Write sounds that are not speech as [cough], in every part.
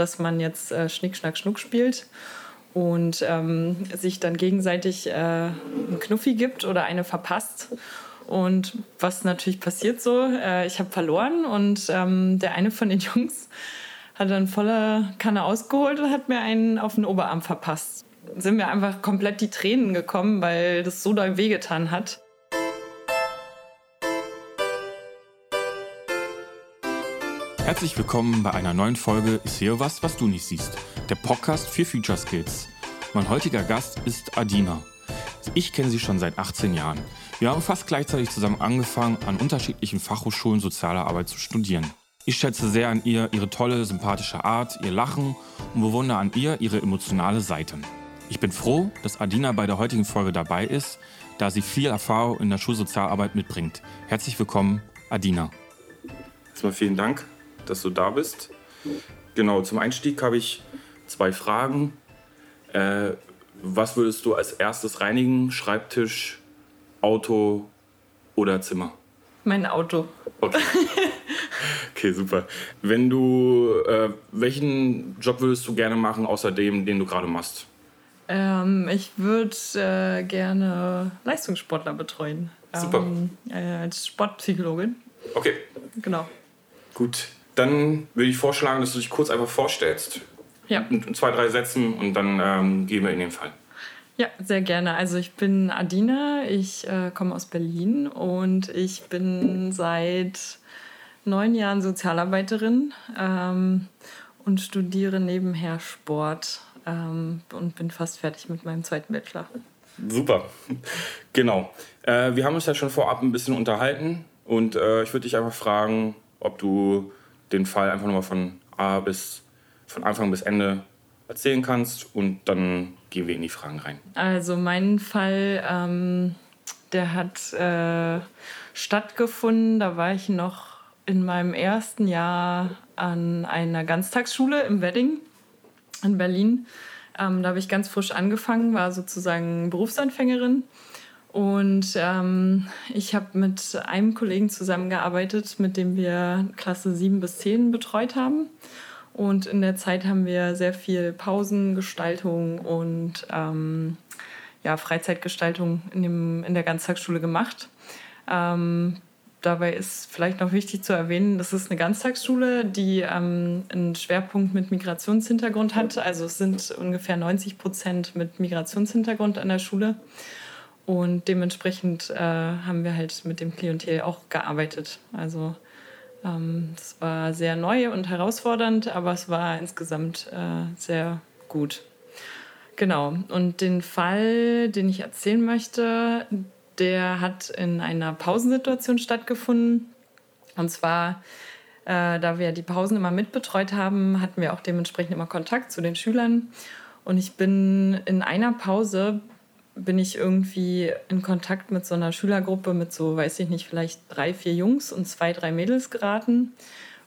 dass man jetzt äh, Schnick, Schnack, Schnuck spielt und ähm, sich dann gegenseitig äh, einen Knuffi gibt oder eine verpasst. Und was natürlich passiert so, äh, ich habe verloren und ähm, der eine von den [laughs] Jungs hat dann voller Kanne ausgeholt und hat mir einen auf den Oberarm verpasst. Sind mir einfach komplett die Tränen gekommen, weil das so doll wehgetan hat. Herzlich willkommen bei einer neuen Folge Ich sehe was, was du nicht siehst. Der Podcast für Future Skills. Mein heutiger Gast ist Adina. Ich kenne sie schon seit 18 Jahren. Wir haben fast gleichzeitig zusammen angefangen, an unterschiedlichen Fachhochschulen soziale Arbeit zu studieren. Ich schätze sehr an ihr ihre tolle, sympathische Art, ihr Lachen und bewundere an ihr ihre emotionale Seite. Ich bin froh, dass Adina bei der heutigen Folge dabei ist, da sie viel Erfahrung in der Schulsozialarbeit mitbringt. Herzlich willkommen, Adina. Erstmal vielen Dank dass du da bist. Genau, zum Einstieg habe ich zwei Fragen. Äh, was würdest du als erstes reinigen? Schreibtisch, Auto oder Zimmer? Mein Auto. Okay. [laughs] okay, super. Wenn du, äh, welchen Job würdest du gerne machen, außer dem, den du gerade machst? Ähm, ich würde äh, gerne Leistungssportler betreuen. Super. Ähm, äh, als Sportpsychologin. Okay. Genau. Gut. Dann würde ich vorschlagen, dass du dich kurz einfach vorstellst. Ja. In zwei, drei Sätzen und dann ähm, gehen wir in den Fall. Ja, sehr gerne. Also ich bin Adina, ich äh, komme aus Berlin und ich bin seit neun Jahren Sozialarbeiterin ähm, und studiere nebenher Sport ähm, und bin fast fertig mit meinem zweiten Bachelor. Super, genau. Äh, wir haben uns ja schon vorab ein bisschen unterhalten und äh, ich würde dich einfach fragen, ob du den Fall einfach nochmal von A bis, von Anfang bis Ende erzählen kannst und dann gehen wir in die Fragen rein. Also mein Fall, ähm, der hat äh, stattgefunden, da war ich noch in meinem ersten Jahr an einer Ganztagsschule im Wedding in Berlin. Ähm, da habe ich ganz frisch angefangen, war sozusagen Berufsanfängerin und ähm, ich habe mit einem Kollegen zusammengearbeitet, mit dem wir Klasse 7 bis 10 betreut haben. Und in der Zeit haben wir sehr viel Pausengestaltung und ähm, ja, Freizeitgestaltung in, dem, in der Ganztagsschule gemacht. Ähm, dabei ist vielleicht noch wichtig zu erwähnen, das ist eine Ganztagsschule, die ähm, einen Schwerpunkt mit Migrationshintergrund hat. Also es sind ungefähr 90 Prozent mit Migrationshintergrund an der Schule. Und dementsprechend äh, haben wir halt mit dem Klientel auch gearbeitet. Also ähm, das war sehr neu und herausfordernd, aber es war insgesamt äh, sehr gut. Genau. Und den Fall, den ich erzählen möchte, der hat in einer Pausensituation stattgefunden. Und zwar, äh, da wir die Pausen immer mitbetreut haben, hatten wir auch dementsprechend immer Kontakt zu den Schülern. Und ich bin in einer Pause bin ich irgendwie in Kontakt mit so einer Schülergruppe mit so, weiß ich nicht, vielleicht drei, vier Jungs und zwei, drei Mädels geraten,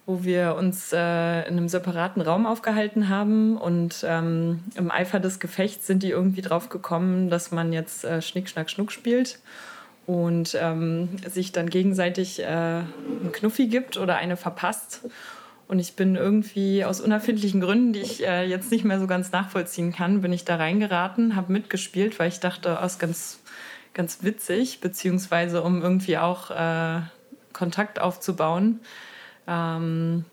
wo wir uns äh, in einem separaten Raum aufgehalten haben und ähm, im Eifer des Gefechts sind die irgendwie drauf gekommen, dass man jetzt äh, Schnick, Schnack, Schnuck spielt und ähm, sich dann gegenseitig äh, einen Knuffi gibt oder eine verpasst. Und ich bin irgendwie aus unerfindlichen Gründen, die ich äh, jetzt nicht mehr so ganz nachvollziehen kann, bin ich da reingeraten, habe mitgespielt, weil ich dachte, oh, ist ganz, ganz witzig, beziehungsweise um irgendwie auch äh, Kontakt aufzubauen. Ähm,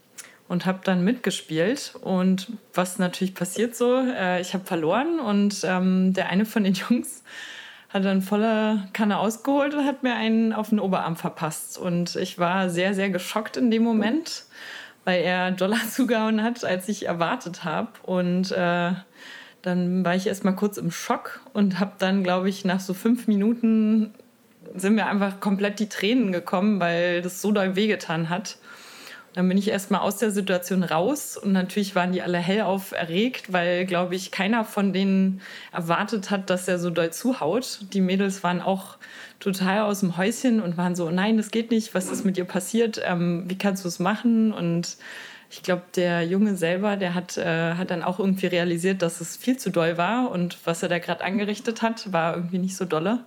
und habe dann mitgespielt. Und was natürlich passiert so, äh, ich habe verloren und ähm, der eine von den [laughs] Jungs hat dann voller Kanne ausgeholt und hat mir einen auf den Oberarm verpasst. Und ich war sehr, sehr geschockt in dem Moment weil er Dollar [laughs] zugehauen hat, als ich erwartet habe. Und äh, dann war ich erstmal kurz im Schock und habe dann, glaube ich, nach so fünf Minuten sind mir einfach komplett die Tränen gekommen, weil das so doll wehgetan hat. Dann bin ich erstmal aus der Situation raus und natürlich waren die alle hellauf erregt, weil, glaube ich, keiner von denen erwartet hat, dass er so doll zuhaut. Die Mädels waren auch total aus dem Häuschen und waren so, nein, das geht nicht, was ist mit dir passiert, ähm, wie kannst du es machen? Und ich glaube, der Junge selber, der hat, äh, hat dann auch irgendwie realisiert, dass es viel zu doll war und was er da gerade angerichtet hat, war irgendwie nicht so dolle.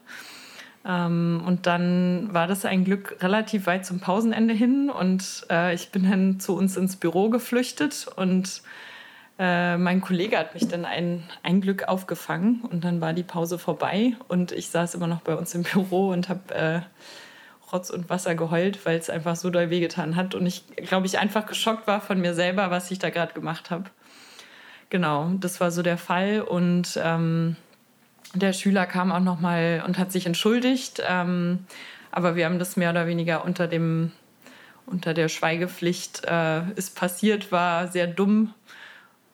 Ähm, und dann war das ein Glück relativ weit zum Pausenende hin und äh, ich bin dann zu uns ins Büro geflüchtet und Äh, mein Kollege hat mich dann ein, ein Glück aufgefangen und dann war die Pause vorbei und ich saß immer noch bei uns im Büro und habe äh, Rotz und Wasser geheult, weil es einfach so doll wehgetan hat und ich glaube ich einfach geschockt war von mir selber, was ich da gerade gemacht habe. Genau, das war so der Fall und ähm, der Schüler kam auch noch mal und hat sich entschuldigt, ähm, aber wir haben das mehr oder weniger unter dem unter der Schweigepflicht äh, ist passiert, war sehr dumm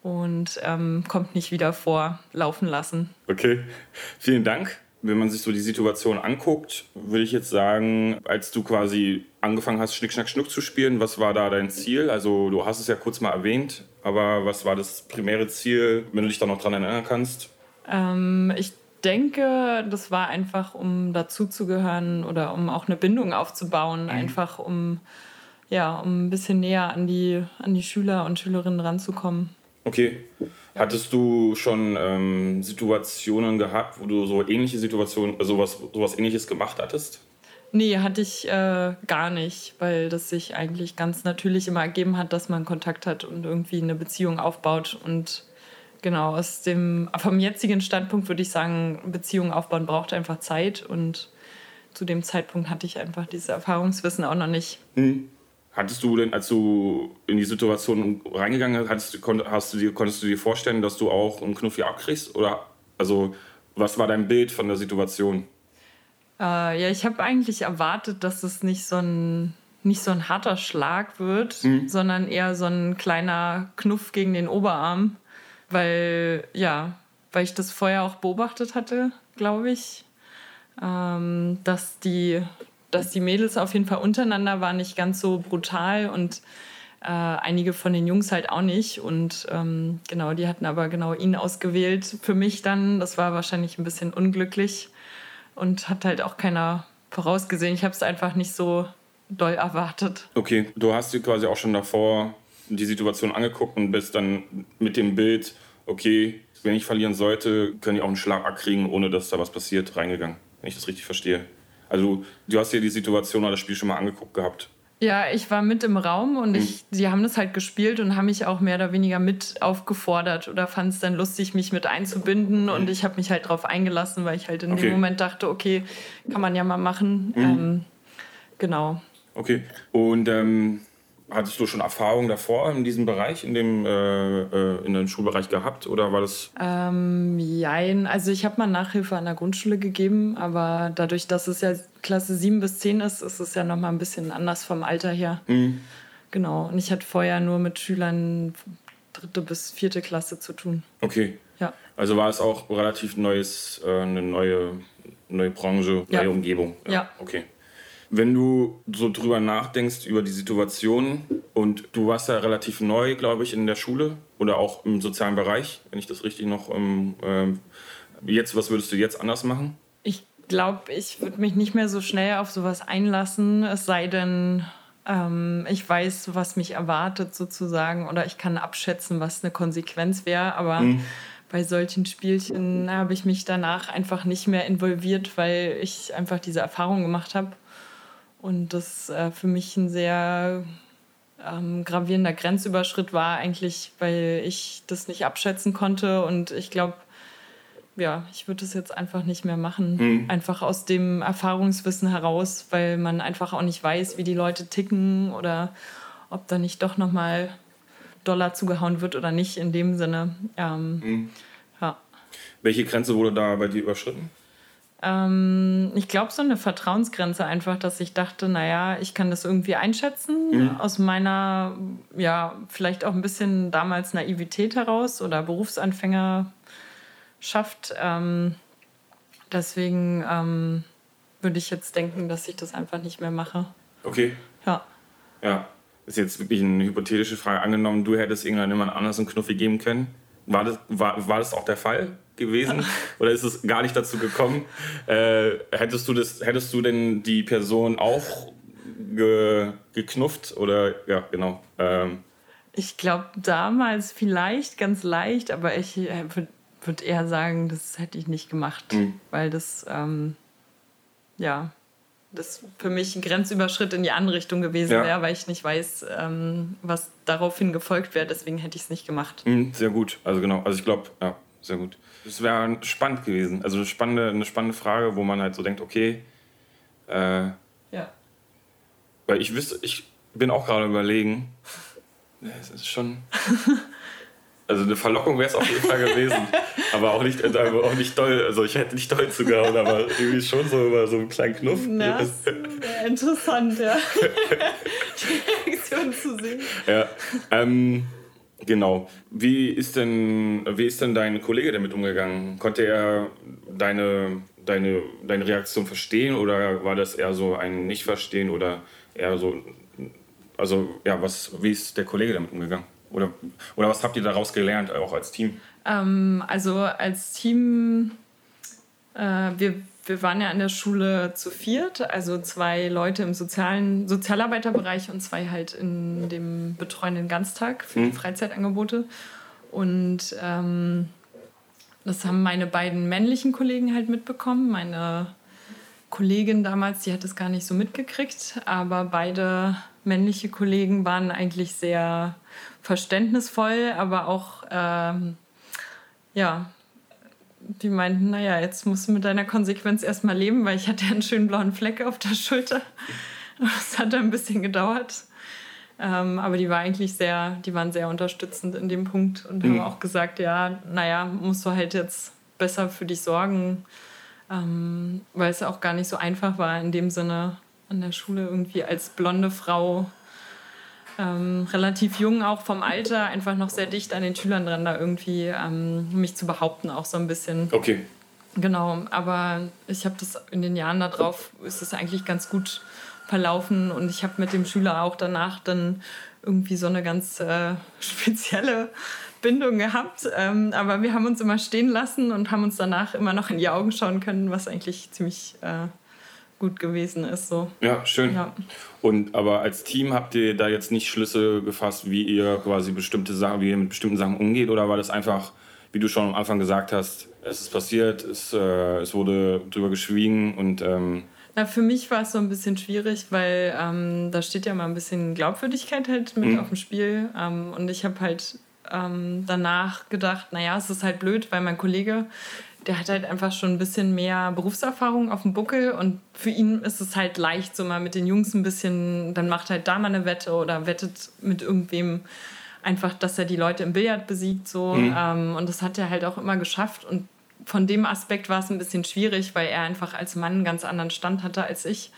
und ähm, kommt nicht wieder vor, laufen lassen. Okay, vielen Dank. Wenn man sich so die Situation anguckt, würde ich jetzt sagen, als du quasi angefangen hast, Schnick, Schnack, Schnuck zu spielen, was war da dein Ziel? Also du hast es ja kurz mal erwähnt, aber was war das primäre Ziel, wenn du dich da noch dran erinnern kannst? Ähm, ich denke, das war einfach, um dazuzugehören oder um auch eine Bindung aufzubauen, mhm. einfach um, ja, um ein bisschen näher an die, an die Schüler und Schülerinnen ranzukommen. Okay. Hattest du schon ähm, Situationen gehabt, wo du so ähnliche Situationen, also sowas, sowas ähnliches gemacht hattest? Nee, hatte ich äh, gar nicht, weil das sich eigentlich ganz natürlich immer ergeben hat, dass man Kontakt hat und irgendwie eine Beziehung aufbaut. Und genau, aus dem, vom jetzigen Standpunkt würde ich sagen, Beziehungen aufbauen braucht einfach Zeit und zu dem Zeitpunkt hatte ich einfach dieses Erfahrungswissen auch noch nicht. Hm. Hattest du denn, als du in die Situation reingegangen bist, hast du dir, konntest du dir vorstellen, dass du auch einen Knuffi abkriegst? Oder also, was war dein Bild von der Situation? Äh, ja, ich habe eigentlich erwartet, dass es nicht so ein, nicht so ein harter Schlag wird, mhm. sondern eher so ein kleiner Knuff gegen den Oberarm. Weil, ja, weil ich das vorher auch beobachtet hatte, glaube ich, ähm, dass die dass die Mädels auf jeden Fall untereinander waren nicht ganz so brutal und äh, einige von den Jungs halt auch nicht. Und ähm, genau, die hatten aber genau ihn ausgewählt für mich dann. Das war wahrscheinlich ein bisschen unglücklich und hat halt auch keiner vorausgesehen. Ich habe es einfach nicht so doll erwartet. Okay, du hast dir quasi auch schon davor die Situation angeguckt und bist dann mit dem Bild, okay, wenn ich verlieren sollte, können die auch einen Schlag kriegen, ohne dass da was passiert, reingegangen, wenn ich das richtig verstehe. Also du hast dir die Situation oder das Spiel schon mal angeguckt gehabt. Ja, ich war mit im Raum und ich, mhm. die haben das halt gespielt und haben mich auch mehr oder weniger mit aufgefordert oder fanden es dann lustig, mich mit einzubinden mhm. und ich habe mich halt darauf eingelassen, weil ich halt in okay. dem Moment dachte, okay, kann man ja mal machen. Mhm. Ähm, genau. Okay. Und ähm, Hattest du schon Erfahrung davor in diesem Bereich, in dem, äh, äh, in dem Schulbereich gehabt oder war das? Ähm, jein, also ich habe mal Nachhilfe an der Grundschule gegeben, aber dadurch, dass es ja Klasse 7 bis 10 ist, ist es ja nochmal ein bisschen anders vom Alter her. Mhm. Genau, und ich hatte vorher nur mit Schülern dritte bis vierte Klasse zu tun. Okay. Ja. Also war es auch relativ neues, äh, eine neue, neue Branche, neue ja. Umgebung. Ja. ja. Okay. Wenn du so drüber nachdenkst über die Situation und du warst ja relativ neu, glaube ich, in der Schule oder auch im sozialen Bereich, wenn ich das richtig noch ähm, äh, jetzt, was würdest du jetzt anders machen? Ich glaube, ich würde mich nicht mehr so schnell auf sowas einlassen, es sei denn, ähm, ich weiß, was mich erwartet sozusagen oder ich kann abschätzen, was eine Konsequenz wäre, aber mhm bei solchen Spielchen habe ich mich danach einfach nicht mehr involviert, weil ich einfach diese Erfahrung gemacht habe. Und das äh, für mich ein sehr ähm, gravierender Grenzüberschritt war, eigentlich, weil ich das nicht abschätzen konnte. Und ich glaube, ja, ich würde das jetzt einfach nicht mehr machen. Mhm. Einfach aus dem Erfahrungswissen heraus, weil man einfach auch nicht weiß, wie die Leute ticken oder ob da nicht doch nochmal Dollar zugehauen wird oder nicht in dem Sinne. Ähm, mhm. ja. Welche Grenze wurde da bei dir überschritten? Ähm, ich glaube, so eine Vertrauensgrenze einfach, dass ich dachte, naja, ich kann das irgendwie einschätzen mhm. aus meiner, ja, vielleicht auch ein bisschen damals Naivität heraus oder Berufsanfängerschaft. Ähm, deswegen ähm, würde ich jetzt denken, dass ich das einfach nicht mehr mache. Okay. Ja. Ja, ist jetzt wirklich eine hypothetische Frage. Angenommen, du hättest irgendjemand anders einen Knuffi geben können. War das, war, war das auch der Fall? Gewesen oder ist es gar nicht dazu gekommen? Äh, hättest, du das, hättest du denn die Person auch ge, geknufft oder ja, genau? Ähm. Ich glaube damals vielleicht ganz leicht, aber ich äh, würde würd eher sagen, das hätte ich nicht gemacht, mhm. weil das, ähm, ja, das für mich ein Grenzüberschritt in die andere Richtung gewesen ja. wäre, weil ich nicht weiß, ähm, was daraufhin gefolgt wäre. Deswegen hätte ich es nicht gemacht. Mhm, sehr gut. Also genau. Also ich glaube, ja, sehr gut. Das wäre spannend gewesen. Also eine spannende, eine spannende Frage, wo man halt so denkt, okay. Äh, ja. Weil ich wüsste, ich bin auch gerade überlegen. Es ist schon. [laughs] Also eine Verlockung wäre es auf jeden Fall gewesen. [laughs] aber auch nicht, aber auch nicht doll. Also ich hätte nicht doll zugehauen, aber irgendwie schon so über so einen kleinen Knuff. Das wäre interessant, ja. [laughs] Die Reaktion zu sehen. Ja. Ähm, genau. Wie ist, denn, wie ist denn dein Kollege damit umgegangen? Konnte er deine, deine, deine Reaktion verstehen oder war das eher so ein Nicht-Verstehen oder eher so. Also, ja, was, wie ist der Kollege damit umgegangen? Oder, oder was habt ihr daraus gelernt, auch als Team? Ähm, also als Team, äh, wir, wir waren ja an der Schule zu viert, also zwei Leute im sozialen Sozialarbeiterbereich und zwei halt in dem betreuenden Ganztag für mhm. die Freizeitangebote. Und ähm, das haben meine beiden männlichen Kollegen halt mitbekommen. Meine Kollegin damals, die hat es gar nicht so mitgekriegt, aber beide männliche Kollegen waren eigentlich sehr verständnisvoll, aber auch, ähm, ja, die meinten, naja, jetzt musst du mit deiner Konsequenz erstmal leben, weil ich hatte einen schönen blauen Fleck auf der Schulter. [laughs] Das hat ein bisschen gedauert. Ähm, aber die war eigentlich sehr, die waren sehr unterstützend in dem Punkt und mhm. haben auch gesagt, ja, naja, musst du halt jetzt besser für dich sorgen, ähm, weil es auch gar nicht so einfach war in dem Sinne an der Schule irgendwie als blonde Frau ähm, relativ jung auch vom Alter, einfach noch sehr dicht an den Schülern dran, da irgendwie ähm, mich zu behaupten, auch so ein bisschen. Okay. Genau, aber ich habe das in den Jahren darauf, ist es eigentlich ganz gut verlaufen und ich habe mit dem Schüler auch danach dann irgendwie so eine ganz äh, spezielle Bindung gehabt. Ähm, aber wir haben uns immer stehen lassen und haben uns danach immer noch in die Augen schauen können, was eigentlich ziemlich äh, gut gewesen ist. So. Ja, schön. Ja. Und aber als Team habt ihr da jetzt nicht Schlüsse gefasst, wie ihr quasi bestimmte Sachen, wie ihr mit bestimmten Sachen umgeht, oder war das einfach, wie du schon am Anfang gesagt hast, es ist passiert, es, äh, es wurde drüber geschwiegen und ähm na, für mich war es so ein bisschen schwierig, weil ähm, da steht ja mal ein bisschen Glaubwürdigkeit halt mit mhm. auf dem Spiel. Ähm, und ich habe halt ähm, danach gedacht, naja, es ist halt blöd, weil mein Kollege der hat halt einfach schon ein bisschen mehr Berufserfahrung auf dem Buckel und für ihn ist es halt leicht, so mal mit den Jungs ein bisschen, dann macht halt da mal eine Wette oder wettet mit irgendwem einfach, dass er die Leute im Billard besiegt so. Mhm. ähm, und das hat er halt auch immer geschafft und von dem Aspekt war es ein bisschen schwierig, weil er einfach als Mann einen ganz anderen Stand hatte als ich.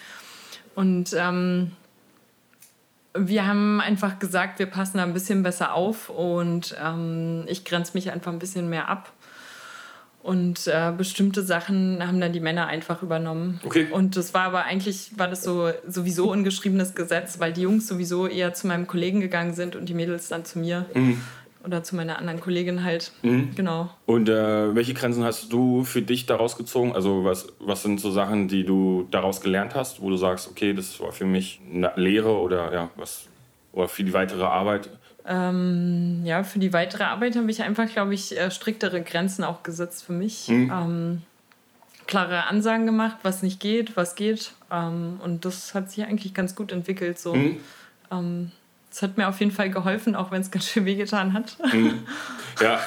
Und ähm, wir haben einfach gesagt, wir passen da ein bisschen besser auf und ähm, ich grenze mich einfach ein bisschen mehr ab und äh, bestimmte Sachen haben dann die Männer einfach übernommen. Okay. Und das war aber eigentlich, war das so sowieso ungeschriebenes Gesetz, weil die Jungs sowieso eher zu meinem Kollegen gegangen sind und die Mädels dann zu mir. Mhm. Oder zu meiner anderen Kollegin halt. Mhm. Genau. Und äh, welche Grenzen hast du für dich daraus gezogen? Also was, was sind so Sachen, die du daraus gelernt hast, wo du sagst, okay, das war für mich eine Lehre oder ja, was oder für die weitere Arbeit? Ähm, ja, für die weitere Arbeit habe ich einfach, glaube ich, äh, striktere Grenzen auch gesetzt für mich. Mhm. Ähm, klare Ansagen gemacht, was nicht geht, was geht. Ähm, und das hat sich eigentlich ganz gut entwickelt. So. Mhm. Ähm, das hat mir auf jeden Fall geholfen, auch wenn es ganz schön wehgetan hat. Mhm. Ja,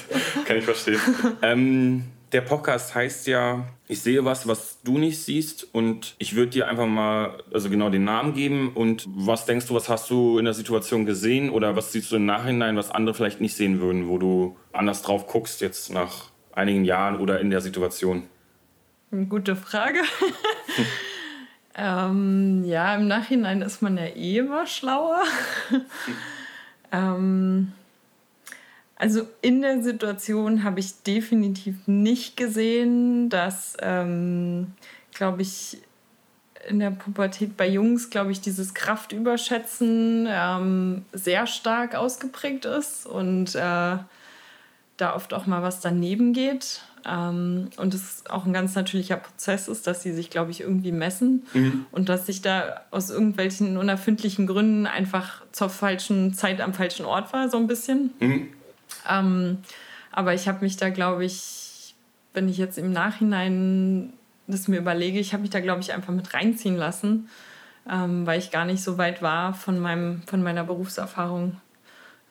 [laughs] kann ich verstehen. [laughs] Der Podcast heißt ja, ich sehe was, was du nicht siehst und ich würde dir einfach mal also genau den Namen geben und was denkst du, was hast du in der Situation gesehen oder was siehst du im Nachhinein, was andere vielleicht nicht sehen würden, wo du anders drauf guckst jetzt nach einigen Jahren oder in der Situation? Gute Frage. [laughs] ähm, ja, im Nachhinein ist man ja eh immer schlauer. [laughs] ähm, also in der Situation habe ich definitiv nicht gesehen, dass, ähm, glaube ich, in der Pubertät bei Jungs, glaube ich, dieses Kraftüberschätzen ähm, sehr stark ausgeprägt ist und äh, da oft auch mal was daneben geht. Ähm, und es auch ein ganz natürlicher Prozess ist, dass sie sich, glaube ich, irgendwie messen mhm. und dass ich da aus irgendwelchen unerfindlichen Gründen einfach zur falschen Zeit am falschen Ort war, so ein bisschen. Mhm. Ähm, aber ich habe mich da, glaube ich, wenn ich jetzt im Nachhinein das mir überlege. Ich habe mich da, glaube ich, einfach mit reinziehen lassen, ähm, weil ich gar nicht so weit war von, meinem, von meiner Berufserfahrung,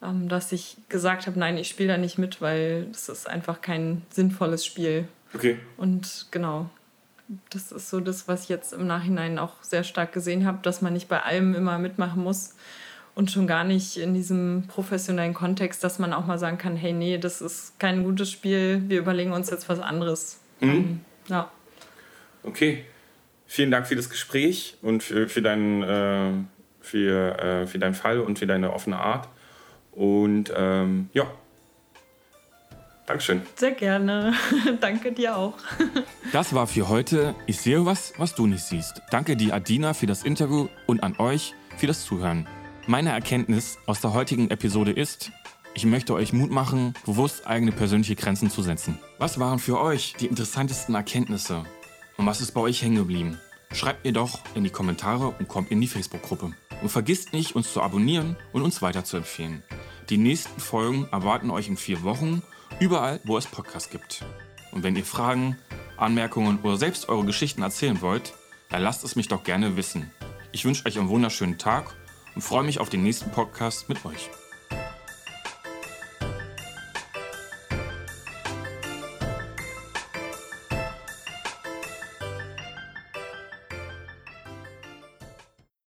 ähm, dass ich gesagt habe, nein, ich spiele da nicht mit, weil das ist einfach kein sinnvolles Spiel. Okay. Und genau, das ist so das, was ich jetzt im Nachhinein auch sehr stark gesehen habe, dass man nicht bei allem immer mitmachen muss und schon gar nicht in diesem professionellen Kontext, dass man auch mal sagen kann, hey, nee, das ist kein gutes Spiel, wir überlegen uns jetzt was anderes. Mhm. Ähm, ja. Okay. Vielen Dank für das Gespräch und für, für, deinen, äh, für, äh, für deinen Fall und für deine offene Art. Und ähm, ja, Dankeschön. Sehr gerne. [laughs] Danke dir auch. [laughs] das war für heute. Ich sehe was, was du nicht siehst. Danke dir, Adina, für das Interview und an euch für das Zuhören. Meine Erkenntnis aus der heutigen Episode ist, ich möchte euch Mut machen, bewusst eigene persönliche Grenzen zu setzen. Was waren für euch die interessantesten Erkenntnisse? Und was ist bei euch hängen geblieben? Schreibt mir doch in die Kommentare und kommt in die Facebook-Gruppe. Und vergisst nicht, uns zu abonnieren und uns weiterzuempfehlen. Die nächsten Folgen erwarten euch in vier Wochen, überall, wo es Podcasts gibt. Und wenn ihr Fragen, Anmerkungen oder selbst eure Geschichten erzählen wollt, dann lasst es mich doch gerne wissen. Ich wünsche euch einen wunderschönen Tag und freue mich auf den nächsten Podcast mit euch.